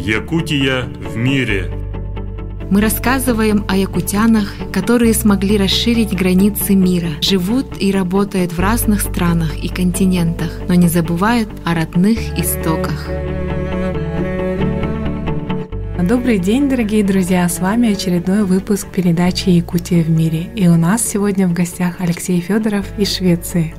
Якутия в мире. Мы рассказываем о якутянах, которые смогли расширить границы мира, живут и работают в разных странах и континентах, но не забывают о родных истоках. Добрый день, дорогие друзья! С вами очередной выпуск передачи «Якутия в мире». И у нас сегодня в гостях Алексей Федоров из Швеции.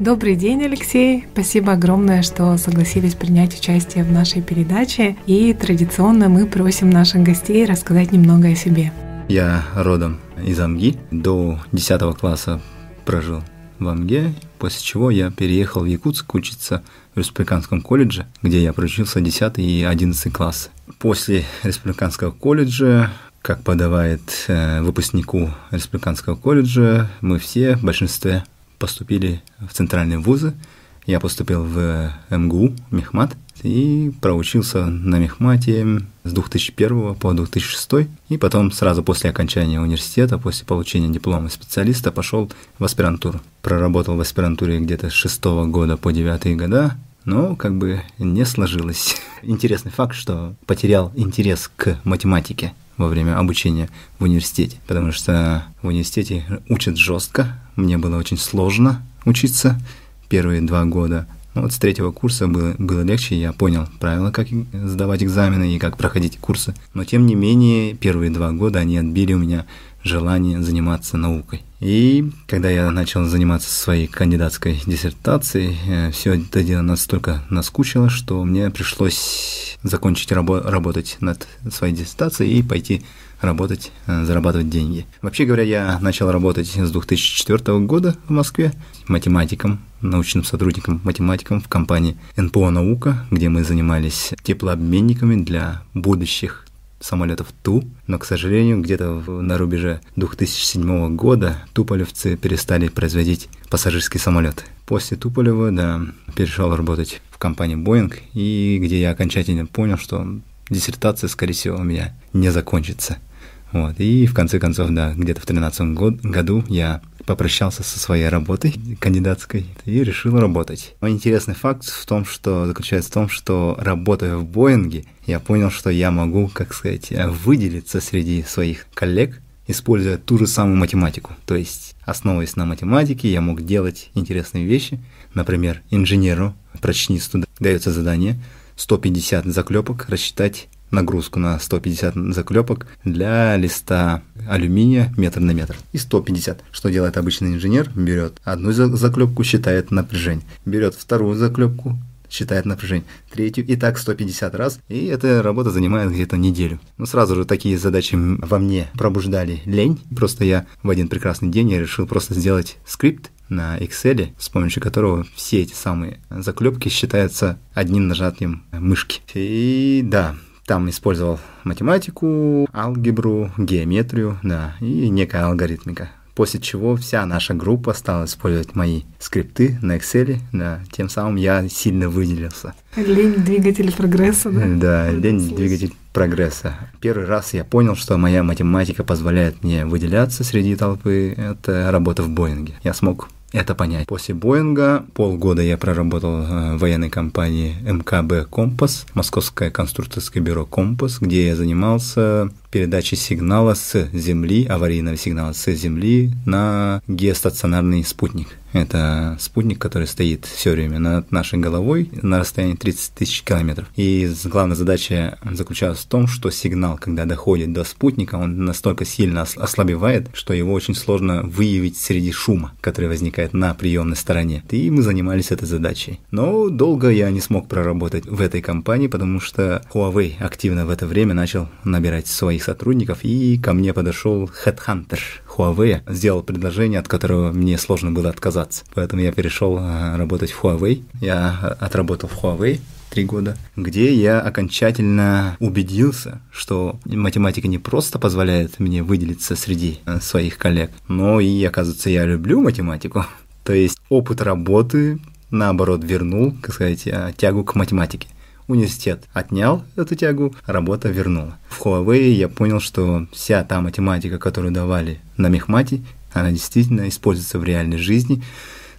Добрый день, Алексей. Спасибо огромное, что согласились принять участие в нашей передаче. И традиционно мы просим наших гостей рассказать немного о себе. Я родом из Амги. До 10 класса прожил в Амге, после чего я переехал в Якутск учиться в Республиканском колледже, где я проучился 10 и 11 класс. После Республиканского колледжа как подавает э, выпускнику Республиканского колледжа, мы все в большинстве поступили в центральные вузы. Я поступил в МГУ, Мехмат, и проучился на Мехмате с 2001 по 2006. И потом сразу после окончания университета, после получения диплома специалиста, пошел в аспирантуру. Проработал в аспирантуре где-то с 6 года по 9 года, но как бы не сложилось. Интересный факт, что потерял интерес к математике во время обучения в университете, потому что в университете учат жестко, мне было очень сложно учиться первые два года. Но вот с третьего курса было, было легче, я понял правила, как сдавать экзамены и как проходить курсы. Но тем не менее, первые два года они отбили у меня желание заниматься наукой. И когда я начал заниматься своей кандидатской диссертацией, э, все это дело настолько наскучило, что мне пришлось закончить рабо- работать над своей диссертацией и пойти работать, э, зарабатывать деньги. Вообще говоря, я начал работать с 2004 года в Москве математиком, научным сотрудником, математиком в компании НПО «Наука», где мы занимались теплообменниками для будущих самолетов Ту, но, к сожалению, где-то на рубеже 2007 года туполевцы перестали производить пассажирские самолеты. После Туполева, да, перешел работать в компании Boeing, и где я окончательно понял, что диссертация, скорее всего, у меня не закончится. Вот. И в конце концов, да, где-то в 2013 год, году я попрощался со своей работой кандидатской и решил работать. Интересный факт в том, что заключается в том, что работая в Боинге, я понял, что я могу, как сказать, выделиться среди своих коллег, используя ту же самую математику. То есть, основываясь на математике, я мог делать интересные вещи. Например, инженеру, прочнисту дается задание 150 заклепок рассчитать нагрузку на 150 заклепок для листа алюминия метр на метр. И 150. Что делает обычный инженер? Берет одну заклепку, считает напряжение. Берет вторую заклепку, считает напряжение, третью, и так 150 раз, и эта работа занимает где-то неделю. Ну, сразу же такие задачи во мне пробуждали лень, просто я в один прекрасный день я решил просто сделать скрипт на Excel, с помощью которого все эти самые заклепки считаются одним нажатием мышки. И да, там использовал математику, алгебру, геометрию, да, и некая алгоритмика. После чего вся наша группа стала использовать мои скрипты на Excel, да, тем самым я сильно выделился. Лень двигатель прогресса, да? Да, лень двигатель прогресса. Первый раз я понял, что моя математика позволяет мне выделяться среди толпы. Это работа в Боинге. Я смог это понять. После Боинга полгода я проработал э, в военной компании МКБ «Компас», Московское конструкторское бюро «Компас», где я занимался передачей сигнала с Земли, аварийного сигнала с Земли на геостационарный спутник. Это спутник, который стоит все время над нашей головой на расстоянии 30 тысяч километров. И главная задача заключалась в том, что сигнал, когда доходит до спутника, он настолько сильно ослабевает, что его очень сложно выявить среди шума, который возникает на приемной стороне. И мы занимались этой задачей. Но долго я не смог проработать в этой компании, потому что Huawei активно в это время начал набирать своих сотрудников, и ко мне подошел Headhunter Huawei, сделал предложение, от которого мне сложно было отказаться. Поэтому я перешел э, работать в Huawei. Я отработал в Huawei три года, где я окончательно убедился, что математика не просто позволяет мне выделиться среди э, своих коллег, но и, оказывается, я люблю математику. То есть опыт работы, наоборот, вернул, как сказать, тягу к математике. Университет отнял эту тягу, работа вернула. В Huawei я понял, что вся та математика, которую давали на мехмате, она действительно используется в реальной жизни.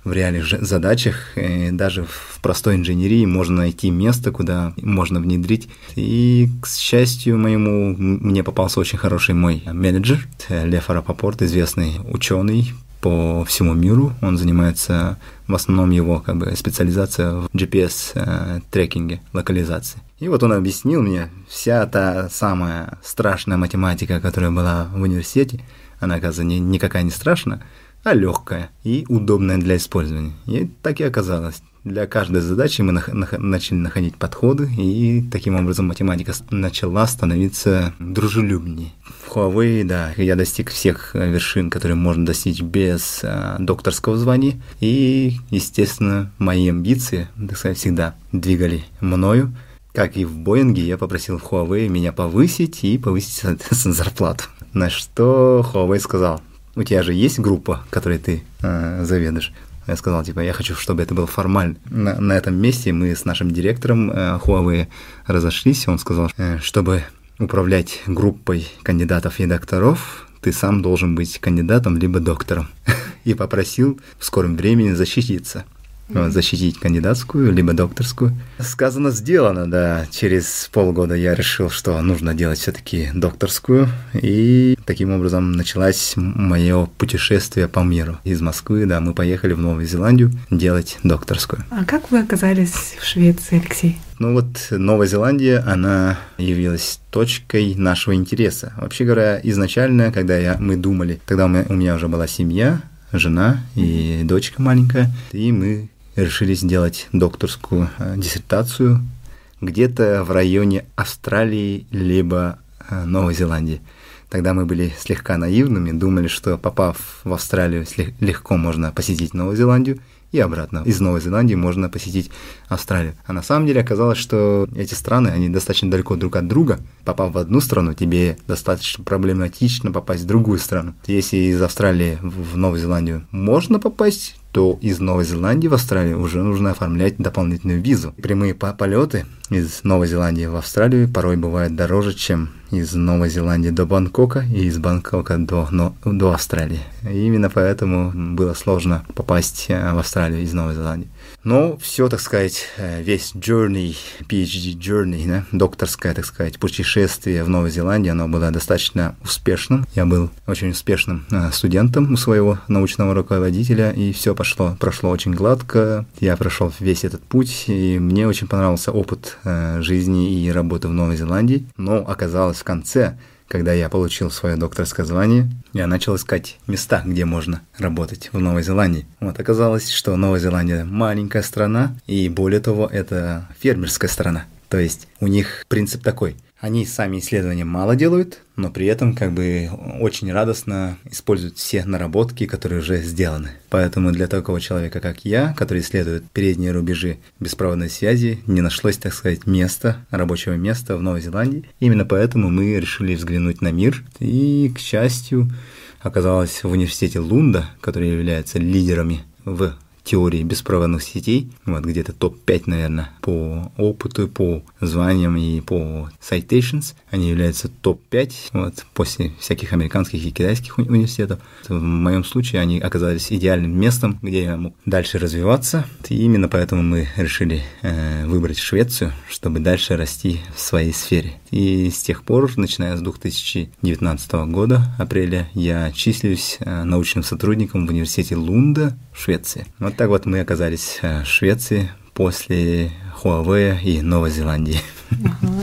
в реальных задачах. И даже в простой инженерии можно найти место, куда можно внедрить. И, к счастью моему, мне попался очень хороший мой менеджер, Лев Арапапорт, известный ученый, по всему миру. Он занимается, в основном его как бы специализация в GPS-трекинге, э, локализации. И вот он объяснил мне, вся та самая страшная математика, которая была в университете, она, оказывается, никакая не страшная, а легкая и удобная для использования. И так и оказалось. Для каждой задачи мы нах- нах- начали находить подходы, и таким образом математика начала становиться дружелюбнее. В Huawei, да, я достиг всех вершин, которые можно достичь без а, докторского звания, и, естественно, мои амбиции, так сказать, всегда двигали мною. Как и в Боинге, я попросил Huawei меня повысить и повысить, соответственно, зарплату. На что Huawei сказал, у тебя же есть группа, которой ты э, заведуешь. Я сказал, типа, я хочу, чтобы это было формально. На, на этом месте мы с нашим директором э, Huawei разошлись. Он сказал, э, чтобы управлять группой кандидатов и докторов, ты сам должен быть кандидатом либо доктором. И попросил в скором времени защититься защитить кандидатскую, либо докторскую. Сказано, сделано, да. Через полгода я решил, что нужно делать все-таки докторскую. И таким образом началось мое путешествие по миру. Из Москвы, да, мы поехали в Новую Зеландию делать докторскую. А как вы оказались в Швеции, Алексей? Ну вот Новая Зеландия, она явилась точкой нашего интереса. Вообще говоря, изначально, когда я, мы думали, тогда у меня, у меня уже была семья, жена и дочка маленькая, и мы решили сделать докторскую э, диссертацию где-то в районе Австралии либо э, Новой Зеландии. Тогда мы были слегка наивными, думали, что попав в Австралию, легко можно посетить Новую Зеландию, и обратно. Из Новой Зеландии можно посетить Австралию. А на самом деле оказалось, что эти страны, они достаточно далеко друг от друга. Попав в одну страну, тебе достаточно проблематично попасть в другую страну. Если из Австралии в Новую Зеландию можно попасть, то из Новой Зеландии в Австралию уже нужно оформлять дополнительную визу. Прямые полеты из Новой Зеландии в Австралию порой бывают дороже, чем из Новой Зеландии до Бангкока и из Бангкока до, но, до Австралии. И именно поэтому было сложно попасть э, в Австралию из Новой Зеландии. Но все, так сказать, э, весь journey, PhD journey, да, докторское, так сказать, путешествие в Новой Зеландии, оно было достаточно успешным. Я был очень успешным э, студентом у своего научного руководителя, и все пошло, прошло очень гладко. Я прошел весь этот путь, и мне очень понравился опыт э, жизни и работы в Новой Зеландии. Но оказалось в конце, когда я получил свое докторское звание, я начал искать места, где можно работать в Новой Зеландии. Вот оказалось, что Новая Зеландия маленькая страна, и более того, это фермерская страна. То есть у них принцип такой – они сами исследования мало делают, но при этом как бы очень радостно используют все наработки, которые уже сделаны. Поэтому для такого человека, как я, который исследует передние рубежи беспроводной связи, не нашлось, так сказать, места, рабочего места в Новой Зеландии. Именно поэтому мы решили взглянуть на мир. И, к счастью, оказалось в университете Лунда, который является лидерами в теории беспроводных сетей, вот где-то топ-5, наверное, по опыту, по званиям и по citations. Они являются топ-5, вот, после всяких американских и китайских уни- университетов. В моем случае они оказались идеальным местом, где я мог дальше развиваться. И именно поэтому мы решили э, выбрать Швецию, чтобы дальше расти в своей сфере. И с тех пор, начиная с 2019 года, апреля, я числюсь э, научным сотрудником в университете Лунда в Швеции. Вот так вот мы оказались э, в Швеции после Huawei и Новой Зеландии. Ага.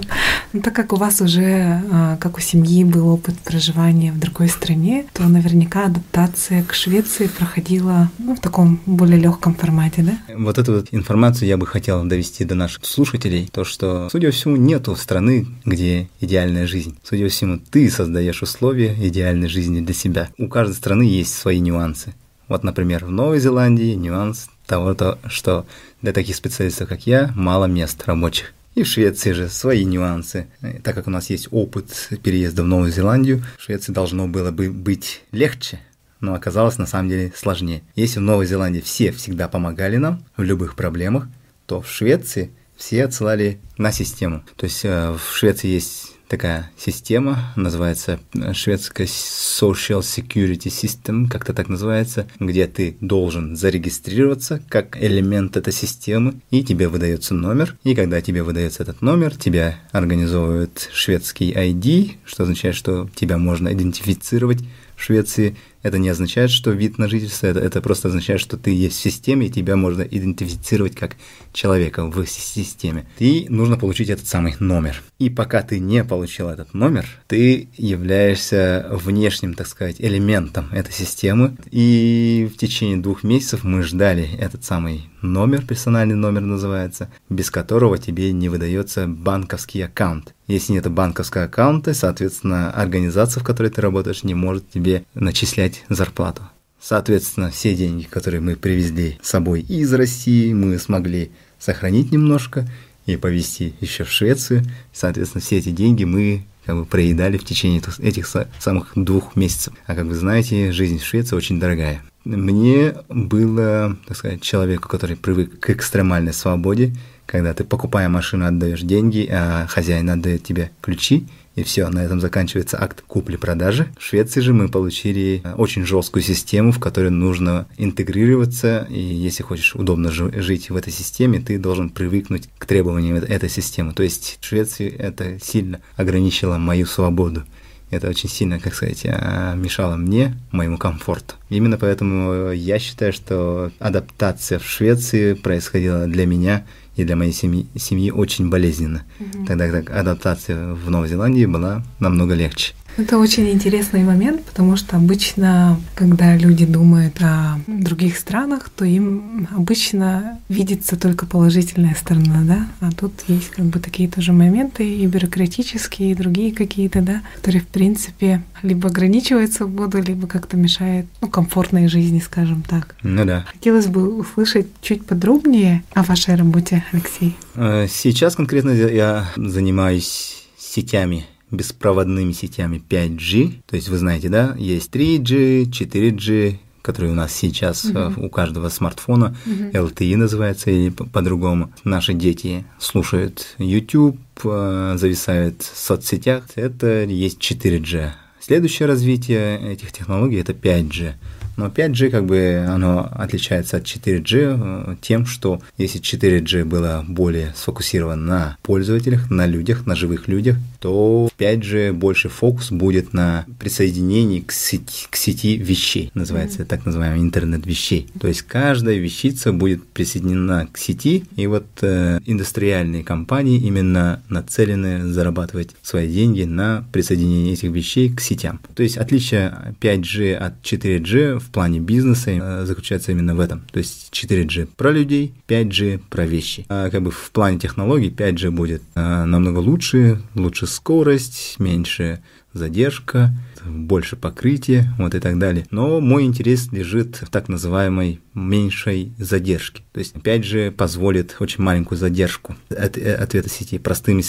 Ну, так как у вас уже, а, как у семьи, был опыт проживания в другой стране, то наверняка адаптация к Швеции проходила ну, в таком более легком формате, да? Вот эту вот информацию я бы хотел довести до наших слушателей, то что, судя по всему, нету страны, где идеальная жизнь. Судя по всему, ты создаешь условия идеальной жизни для себя. У каждой страны есть свои нюансы. Вот, например, в Новой Зеландии нюанс того, то, что для таких специалистов, как я, мало мест рабочих. И в Швеции же свои нюансы. Так как у нас есть опыт переезда в Новую Зеландию, в Швеции должно было бы быть легче, но оказалось на самом деле сложнее. Если в Новой Зеландии все всегда помогали нам в любых проблемах, то в Швеции все отсылали на систему. То есть э, в Швеции есть такая система, называется шведская Social Security System, как-то так называется, где ты должен зарегистрироваться как элемент этой системы, и тебе выдается номер, и когда тебе выдается этот номер, тебя организовывают шведский ID, что означает, что тебя можно идентифицировать в Швеции это не означает, что вид на жительство, это, это просто означает, что ты есть в системе, и тебя можно идентифицировать как человека в системе. И нужно получить этот самый номер. И пока ты не получил этот номер, ты являешься внешним, так сказать, элементом этой системы. И в течение двух месяцев мы ждали этот самый номер, персональный номер называется, без которого тебе не выдается банковский аккаунт. Если нет банковского аккаунта, соответственно, организация, в которой ты работаешь, не может тебе начислять зарплату. Соответственно, все деньги, которые мы привезли с собой из России, мы смогли сохранить немножко и повезти еще в Швецию. Соответственно, все эти деньги мы как бы проедали в течение этих самых двух месяцев. А как вы знаете, жизнь в Швеции очень дорогая. Мне было, так сказать, человеку, который привык к экстремальной свободе, когда ты, покупая машину, отдаешь деньги, а хозяин отдает тебе ключи, и все, на этом заканчивается акт купли-продажи. В Швеции же мы получили очень жесткую систему, в которой нужно интегрироваться, и если хочешь удобно жить в этой системе, ты должен привыкнуть к требованиям этой системы. То есть в Швеции это сильно ограничило мою свободу. Это очень сильно, как сказать, а, мешало мне, моему комфорту. Именно поэтому я считаю, что адаптация в Швеции происходила для меня и для моей семьи, семьи очень болезненно. Угу. Тогда как адаптация в Новой Зеландии была намного легче. Это очень интересный момент, потому что обычно, когда люди думают о других странах, то им обычно видится только положительная сторона, да, а тут есть как бы такие тоже моменты и бюрократические, и другие какие-то, да, которые, в принципе, либо ограничивают свободу, либо как-то мешают, ну, комфортной жизни, скажем так. Ну да. Хотелось бы услышать чуть подробнее о вашей работе, Алексей. Э, сейчас конкретно я занимаюсь сетями беспроводными сетями 5G. То есть вы знаете, да, есть 3G, 4G, которые у нас сейчас uh-huh. у каждого смартфона, uh-huh. LTE называется или по-другому. Наши дети слушают YouTube, э, зависают в соцсетях. Это есть 4G. Следующее развитие этих технологий это 5G. Но 5G как бы оно отличается от 4G э, тем, что если 4G было более сфокусировано на пользователях, на людях, на живых людях, то 5G больше фокус будет на присоединении к сети, к сети вещей, называется mm-hmm. так называемый интернет вещей. То есть каждая вещица будет присоединена к сети, и вот э, индустриальные компании именно нацелены зарабатывать свои деньги на присоединении этих вещей к сетям. То есть отличие 5G от 4G в плане бизнеса э, заключается именно в этом. То есть 4G про людей, 5G про вещи. А как бы в плане технологий 5G будет э, намного лучше, лучше скорость, меньше задержка, больше покрытия, вот и так далее. Но мой интерес лежит в так называемой меньшей задержке. То есть, опять же, позволит очень маленькую задержку от э, ответа сети. Простыми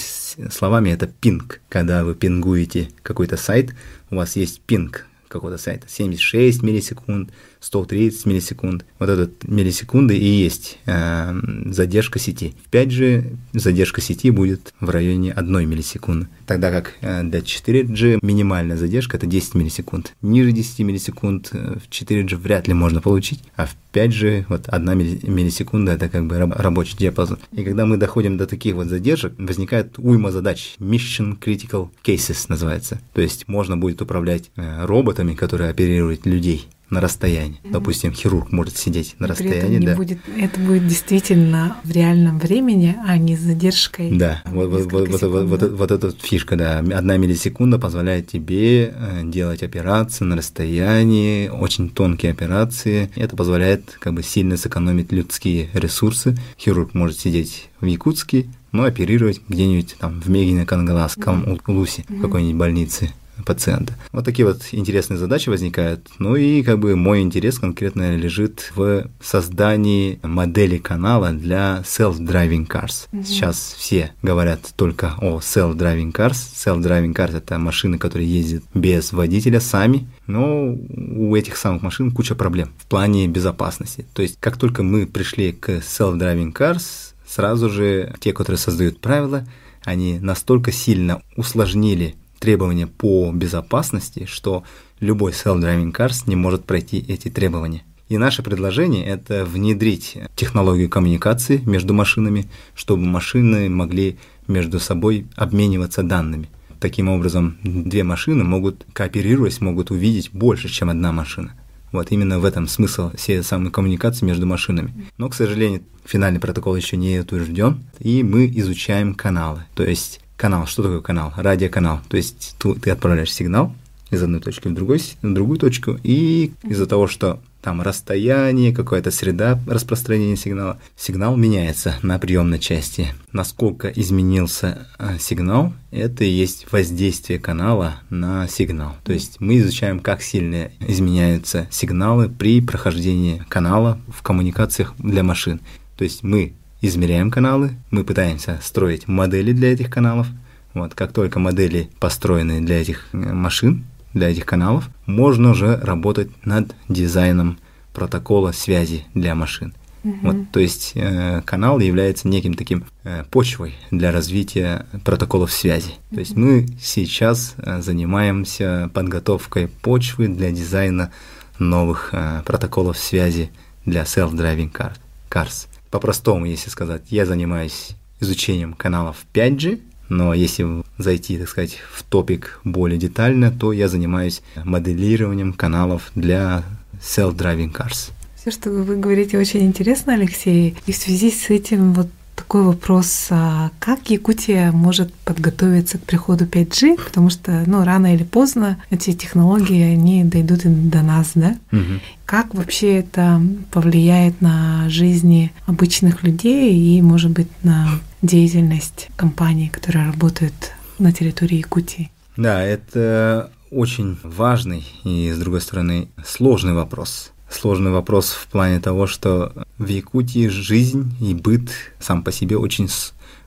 словами, это пинг. Когда вы пингуете какой-то сайт, у вас есть пинг какого-то сайта. 76 миллисекунд, 130 миллисекунд. Вот этот миллисекунды и есть э, задержка сети. 5G задержка сети будет в районе 1 миллисекунды. Тогда как э, для 4G минимальная задержка это 10 миллисекунд. Ниже 10 миллисекунд э, в 4G вряд ли можно получить, а в 5G вот 1 миллисекунда это как бы рабочий диапазон. И когда мы доходим до таких вот задержек, возникает уйма задач. Mission Critical Cases называется. То есть можно будет управлять э, роботами, которые оперируют людей на расстоянии. Mm-hmm. Допустим, хирург может сидеть на расстоянии, да. Будет, это будет действительно в реальном времени, а не с задержкой. Да, вот, вот, вот, вот, вот, вот, вот эта фишка, да. Одна миллисекунда позволяет тебе э, делать операции на расстоянии, очень тонкие операции. Это позволяет как бы сильно сэкономить людские ресурсы. Хирург может сидеть в Якутске, но оперировать где-нибудь там в Мегино-Кангаласском mm-hmm. Улусе, mm-hmm. какой-нибудь больнице пациента. Вот такие вот интересные задачи возникают. Ну и как бы мой интерес конкретно лежит в создании модели канала для self-driving cars. Mm-hmm. Сейчас все говорят только о self-driving cars. Self-driving cars это машины, которые ездят без водителя сами. Но у этих самых машин куча проблем в плане безопасности. То есть, как только мы пришли к self-driving cars, сразу же те, которые создают правила, они настолько сильно усложнили требования по безопасности, что любой self-driving cars не может пройти эти требования. И наше предложение – это внедрить технологию коммуникации между машинами, чтобы машины могли между собой обмениваться данными. Таким образом, две машины могут, кооперируясь, могут увидеть больше, чем одна машина. Вот именно в этом смысл всей самой коммуникации между машинами. Но, к сожалению, финальный протокол еще не утвержден, и мы изучаем каналы. То есть канал, что такое канал? Радиоканал. То есть ты отправляешь сигнал из одной точки в, другой, в другую точку, и из-за того, что там расстояние, какая-то среда распространения сигнала, сигнал меняется на приемной части. Насколько изменился а, сигнал, это и есть воздействие канала на сигнал. То есть мы изучаем, как сильно изменяются сигналы при прохождении канала в коммуникациях для машин. То есть мы измеряем каналы, мы пытаемся строить модели для этих каналов. Вот, как только модели построены для этих э, машин, для этих каналов, можно уже работать над дизайном протокола связи для машин. Угу. Вот, то есть э, канал является неким таким э, почвой для развития протоколов связи. Угу. То есть мы сейчас э, занимаемся подготовкой почвы для дизайна новых э, протоколов связи для self-driving car, cars. По-простому, если сказать, я занимаюсь изучением каналов 5G, но если зайти, так сказать, в топик более детально, то я занимаюсь моделированием каналов для self-driving cars. Все, что вы говорите, очень интересно, Алексей. И в связи с этим вот такой вопрос, а как Якутия может подготовиться к приходу 5G, потому что, ну, рано или поздно эти технологии, они дойдут и до нас, да? Угу. Как вообще это повлияет на жизни обычных людей и, может быть, на деятельность компаний, которые работают на территории Якутии? Да, это очень важный и, с другой стороны, сложный вопрос сложный вопрос в плане того, что в Якутии жизнь и быт сам по себе очень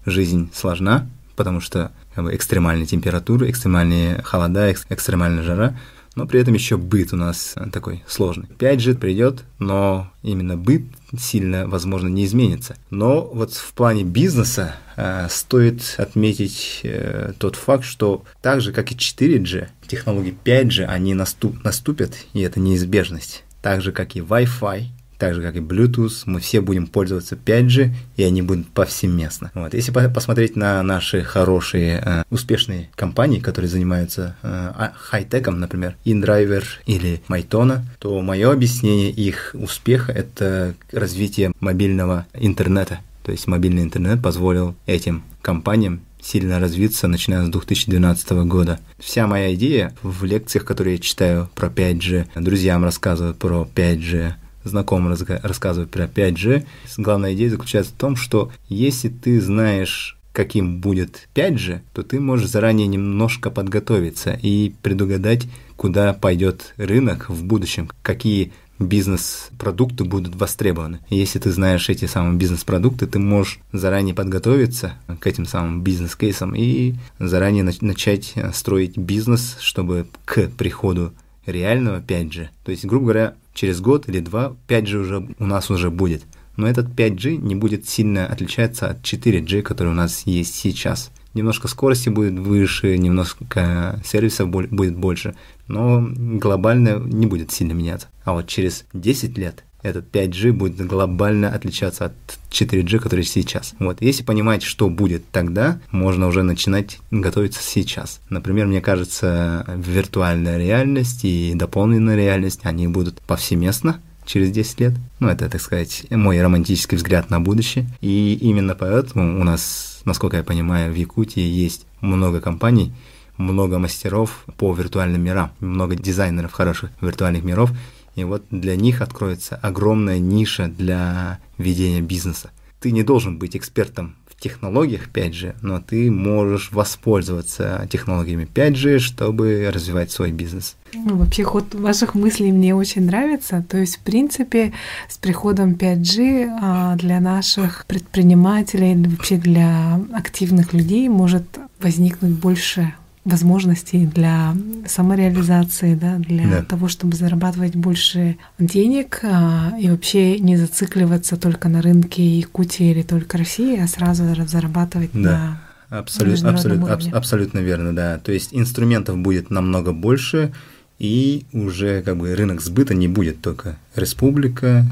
жизнь сложна, потому что как бы, экстремальные температуры, экстремальные холода, экстремальная жара, но при этом еще быт у нас такой сложный. 5G придет, но именно быт сильно, возможно, не изменится. Но вот в плане бизнеса э, стоит отметить э, тот факт, что так же, как и 4G, технологии 5G, они наступ, наступят, и это неизбежность так же, как и Wi-Fi, так же, как и Bluetooth, мы все будем пользоваться 5G, и они будут повсеместно. Вот. Если посмотреть на наши хорошие, э, успешные компании, которые занимаются э, а, хай-теком, например, InDriver или Mytona, то мое объяснение их успеха – это развитие мобильного интернета. То есть мобильный интернет позволил этим компаниям сильно развиться, начиная с 2012 года. Вся моя идея в лекциях, которые я читаю про 5G, друзьям рассказываю про 5G, знакомым рассказываю про 5G, главная идея заключается в том, что если ты знаешь каким будет 5G, то ты можешь заранее немножко подготовиться и предугадать, куда пойдет рынок в будущем, какие бизнес-продукты будут востребованы. Если ты знаешь эти самые бизнес-продукты, ты можешь заранее подготовиться к этим самым бизнес-кейсам и заранее начать строить бизнес, чтобы к приходу реального 5G, то есть, грубо говоря, через год или два 5G уже у нас уже будет. Но этот 5G не будет сильно отличаться от 4G, который у нас есть сейчас. Немножко скорости будет выше, немножко сервисов будет больше, но глобально не будет сильно меняться. А вот через 10 лет этот 5G будет глобально отличаться от 4G, который сейчас. Вот, если понимать, что будет тогда, можно уже начинать готовиться сейчас. Например, мне кажется, виртуальная реальность и дополненная реальность, они будут повсеместно через 10 лет. Ну, это, так сказать, мой романтический взгляд на будущее. И именно поэтому у нас, насколько я понимаю, в Якутии есть много компаний, много мастеров по виртуальным мирам, много дизайнеров хороших виртуальных миров, и вот для них откроется огромная ниша для ведения бизнеса. Ты не должен быть экспертом технологиях 5G, но ты можешь воспользоваться технологиями 5G, чтобы развивать свой бизнес. Ну, вообще ход ваших мыслей мне очень нравится. То есть, в принципе, с приходом 5G а, для наших предпринимателей, вообще для активных людей может возникнуть больше возможностей для самореализации, да, для да. того, чтобы зарабатывать больше денег а, и вообще не зацикливаться только на рынке Якутии или только России, а сразу зарабатывать да. на Абсолютно, абсолютно, аб, абсолютно верно, да. То есть инструментов будет намного больше, и уже как бы рынок сбыта не будет только республика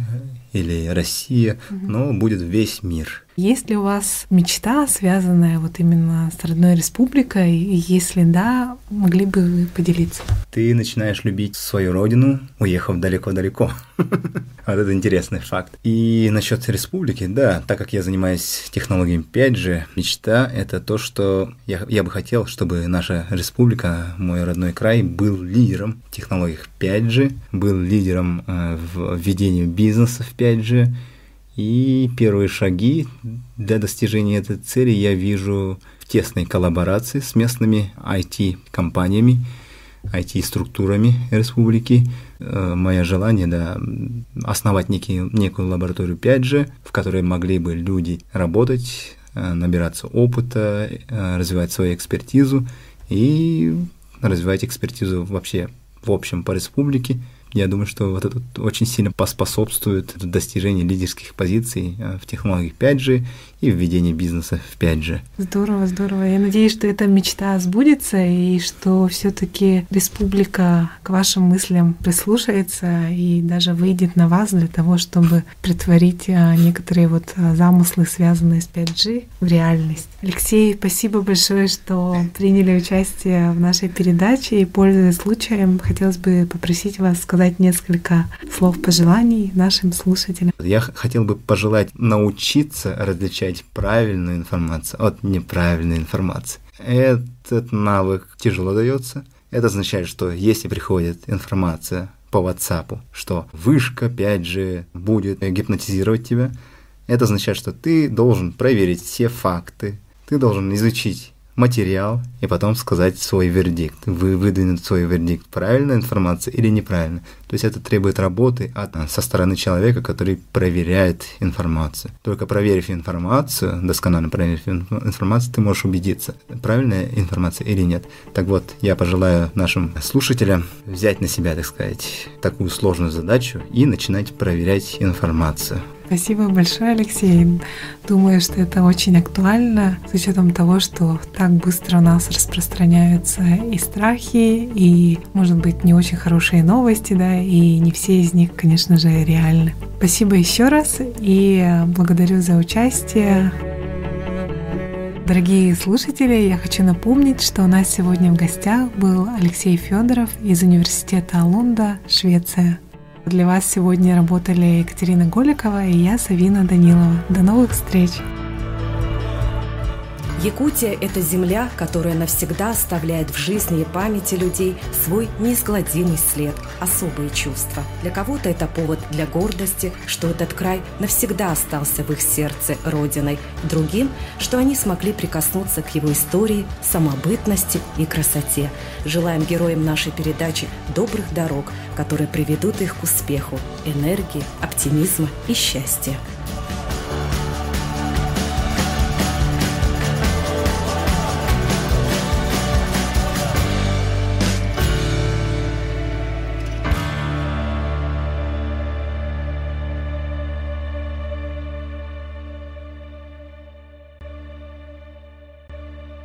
или Россия, угу. но будет весь мир. Есть ли у вас мечта, связанная вот именно с родной республикой? И если да, могли бы вы поделиться? Ты начинаешь любить свою родину, уехав далеко-далеко. Вот это интересный факт. И насчет республики, да, так как я занимаюсь технологиями 5G, мечта — это то, что я, я бы хотел, чтобы наша республика, мой родной край, был лидером в технологиях 5G, был лидером э, в ведении бизнеса в 5G, и первые шаги для достижения этой цели я вижу в тесной коллаборации с местными IT-компаниями, IT-структурами республики. Э, мое желание да, основать некий, некую лабораторию 5G, в которой могли бы люди работать, э, набираться опыта, э, развивать свою экспертизу и развивать экспертизу вообще в общем по республике – я думаю, что вот это очень сильно поспособствует достижению лидерских позиций э, в технологиях 5G и в ведении бизнеса в 5G. Здорово, здорово. Я надеюсь, что эта мечта сбудется и что все-таки республика к вашим мыслям прислушается и даже выйдет на вас для того, чтобы притворить э, некоторые вот э, замыслы, связанные с 5G, в реальность. Алексей, спасибо большое, что приняли участие в нашей передаче и, пользуясь случаем, хотелось бы попросить вас сказать несколько слов пожеланий нашим слушателям? Я хотел бы пожелать научиться различать правильную информацию от неправильной информации. Этот навык тяжело дается. Это означает, что если приходит информация по WhatsApp, что вышка 5G будет гипнотизировать тебя, это означает, что ты должен проверить все факты, ты должен изучить материал и потом сказать свой вердикт. Вы выдвинуть свой вердикт, правильная информация или неправильная. То есть это требует работы от, со стороны человека, который проверяет информацию. Только проверив информацию, досконально проверив информацию, ты можешь убедиться, правильная информация или нет. Так вот, я пожелаю нашим слушателям взять на себя, так сказать, такую сложную задачу и начинать проверять информацию. Спасибо большое, Алексей. Думаю, что это очень актуально с учетом того, что так быстро у нас распространяются и страхи, и, может быть, не очень хорошие новости, да, и не все из них, конечно же, реальны. Спасибо еще раз и благодарю за участие. Дорогие слушатели, я хочу напомнить, что у нас сегодня в гостях был Алексей Федоров из Университета Алунда, Швеция. Для вас сегодня работали Екатерина Голикова и я, Савина Данилова. До новых встреч! Якутия – это земля, которая навсегда оставляет в жизни и памяти людей свой неизгладимый след, особые чувства. Для кого-то это повод для гордости, что этот край навсегда остался в их сердце родиной, другим, что они смогли прикоснуться к его истории, самобытности и красоте. Желаем героям нашей передачи добрых дорог, которые приведут их к успеху, энергии, оптимизма и счастья.